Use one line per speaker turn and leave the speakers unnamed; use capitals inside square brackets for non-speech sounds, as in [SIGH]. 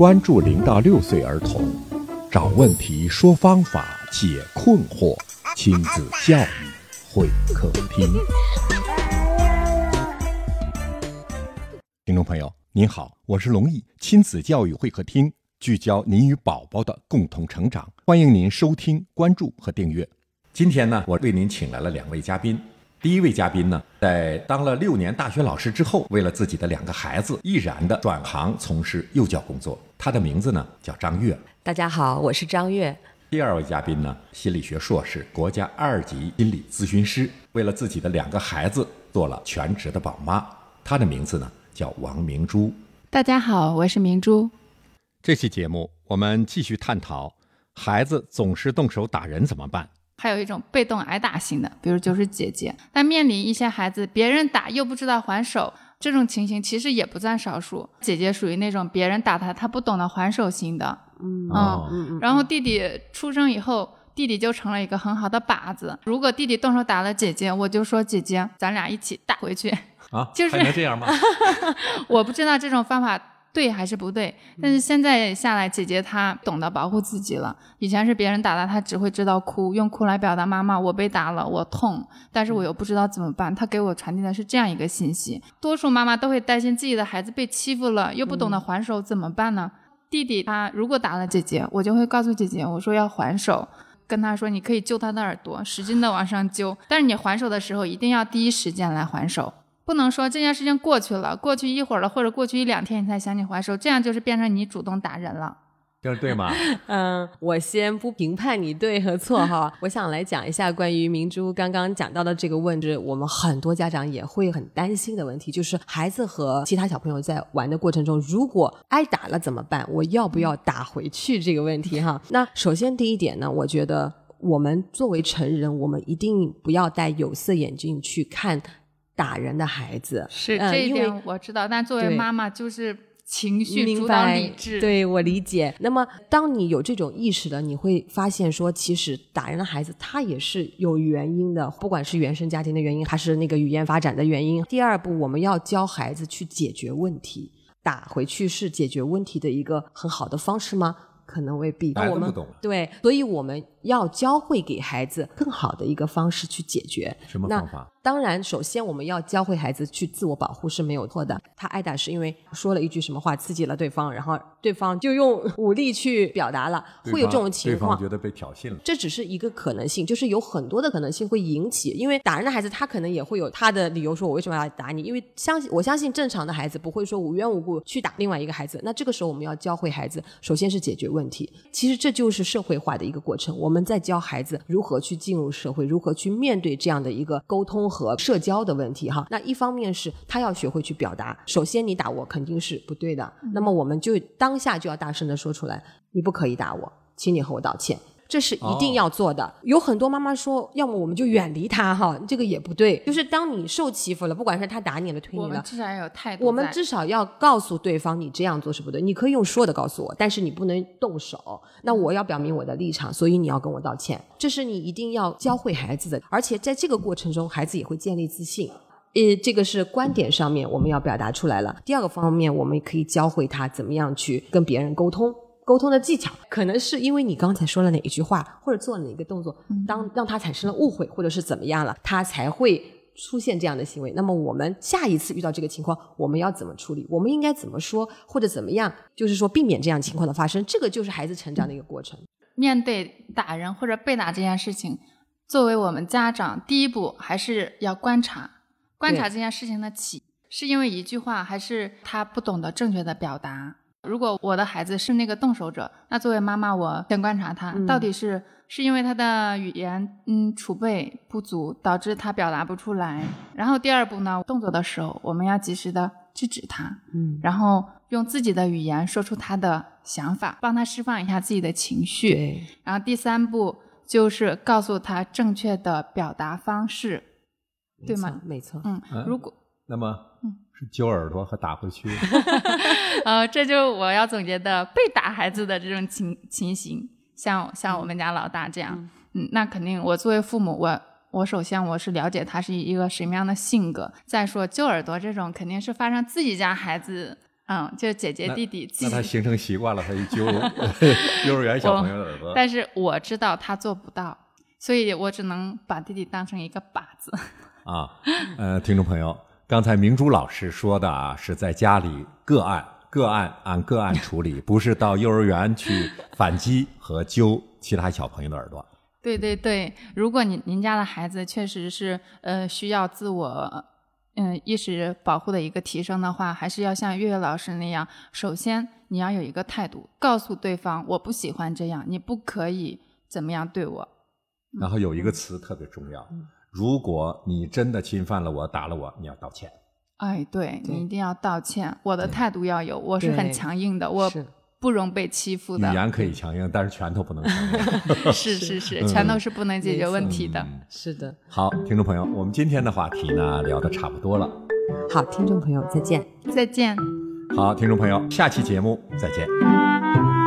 关注零到六岁儿童，找问题，说方法，解困惑，亲子教育会客厅。听众朋友，您好，我是龙毅，亲子教育会客厅聚焦您与宝宝的共同成长，欢迎您收听、关注和订阅。今天呢，我为您请来了两位嘉宾。第一位嘉宾呢，在当了六年大学老师之后，为了自己的两个孩子，毅然的转行从事幼教工作。他的名字呢叫张悦。
大家好，我是张悦。
第二位嘉宾呢，心理学硕士，国家二级心理咨询师，为了自己的两个孩子做了全职的宝妈。他的名字呢叫王明珠。
大家好，我是明珠。
这期节目我们继续探讨，孩子总是动手打人怎么办？
还有一种被动挨打型的，比如就是姐姐。但面临一些孩子别人打又不知道还手，这种情形其实也不占少数。姐姐属于那种别人打她，她不懂得还手型的。嗯嗯。然后弟弟出生以后，弟弟就成了一个很好的靶子。如果弟弟动手打了姐姐，我就说姐姐，咱俩一起打回去。
啊，
就是
还能这样吗？[LAUGHS]
我不知道这种方法。对还是不对？但是现在下来，姐姐她懂得保护自己了。以前是别人打她，她只会知道哭，用哭来表达妈妈我被打了，我痛，但是我又不知道怎么办。她给我传递的是这样一个信息：多数妈妈都会担心自己的孩子被欺负了，又不懂得还手，怎么办呢？弟弟他如果打了姐姐，我就会告诉姐姐，我说要还手，跟他说你可以揪他的耳朵，使劲的往上揪，但是你还手的时候一定要第一时间来还手。不能说这件事情过去了，过去一会儿了，或者过去一两天你才想起还手，这样就是变成你主动打人了，
这样对吗？[LAUGHS]
嗯，我先不评判你对和错哈，我想来讲一下关于明珠刚刚讲到的这个问题，我们很多家长也会很担心的问题，就是孩子和其他小朋友在玩的过程中，如果挨打了怎么办？我要不要打回去这个问题哈？那首先第一点呢，我觉得我们作为成人，我们一定不要戴有色眼镜去看。打人的孩子
是这一点我知道，但作为妈妈就是情绪主导理智，
对我理解。那么，当你有这种意识的，你会发现说，其实打人的孩子他也是有原因的，不管是原生家庭的原因，还是那个语言发展的原因。第二步，我们要教孩子去解决问题，打回去是解决问题的一个很好的方式吗？可能未必。
孩子不懂。
对，所以我们要教会给孩子更好的一个方式去解决。
什么方法？
当然，首先我们要教会孩子去自我保护是没有错的。他挨打是因为说了一句什么话刺激了对方，然后对方就用武力去表达了，会有这种情况。
对方觉得被挑衅了。
这只是一个可能性，就是有很多的可能性会引起。因为打人的孩子他可能也会有他的理由，说我为什么要打你？因为相信我相信正常的孩子不会说无缘无故去打另外一个孩子。那这个时候我们要教会孩子，首先是解决问题。其实这就是社会化的一个过程。我们在教孩子如何去进入社会，如何去面对这样的一个沟通和社交的。的问题哈，那一方面是他要学会去表达。首先，你打我肯定是不对的，那么我们就当下就要大声的说出来，你不可以打我，请你和我道歉。这是一定要做的。有很多妈妈说，要么我们就远离他哈，这个也不对。就是当你受欺负了，不管是他打你了、推你了，
至少要有态度。
我们至少要告诉对方，你这样做是不对。你可以用说的告诉我，但是你不能动手。那我要表明我的立场，所以你要跟我道歉。这是你一定要教会孩子的，而且在这个过程中，孩子也会建立自信。呃，这个是观点上面我们要表达出来了。第二个方面，我们可以教会他怎么样去跟别人沟通。沟通的技巧，可能是因为你刚才说了哪一句话，或者做了哪个动作，当让他产生了误会，或者是怎么样了，他才会出现这样的行为。那么我们下一次遇到这个情况，我们要怎么处理？我们应该怎么说，或者怎么样？就是说避免这样情况的发生。这个就是孩子成长的一个过程。
面对打人或者被打这件事情，作为我们家长，第一步还是要观察。观察这件事情的起，是因为一句话，还是他不懂得正确的表达？如果我的孩子是那个动手者，那作为妈妈，我先观察他，到底是是因为他的语言嗯储备不足，导致他表达不出来。然后第二步呢，动作的时候，我们要及时的制止他，嗯，然后用自己的语言说出他的想法，帮他释放一下自己的情绪。然后第三步就是告诉他正确的表达方式。对吗？
没错。
嗯，如果
那么，嗯，是揪耳朵和打回去。[LAUGHS]
呃，这就我要总结的被打孩子的这种情情形，像像我们家老大这样，嗯，那肯定我作为父母，我我首先我是了解他是一个什么样的性格。再说揪耳朵这种，肯定是发生自己家孩子嗯，就是姐姐弟弟记
那他形成习惯了，他一揪 [LAUGHS] 幼儿园小朋友的耳朵。
但是我知道他做不到，所以我只能把弟弟当成一个靶子。
啊，呃，听众朋友，刚才明珠老师说的啊，是在家里个案个案按个案 [LAUGHS] 处理，不是到幼儿园去反击和揪 [LAUGHS] 其他小朋友的耳朵。
对对对，如果您您家的孩子确实是呃需要自我嗯意识保护的一个提升的话，还是要像月月老师那样，首先你要有一个态度，告诉对方我不喜欢这样，你不可以怎么样对我。
然后有一个词特别重要，如果你真的侵犯了我，打了我，你要道歉。
哎，对
对
你一定要道歉，我的态度要有，我是很强硬的，我不容被欺负的。
语言可以强硬，但是拳头不能强硬。[LAUGHS]
是是是，拳头是不能解决问题的。
是的。
好，听众朋友，我们今天的话题呢聊得差不多了。
好，听众朋友再见。
再见。
好，听众朋友，下期节目再见。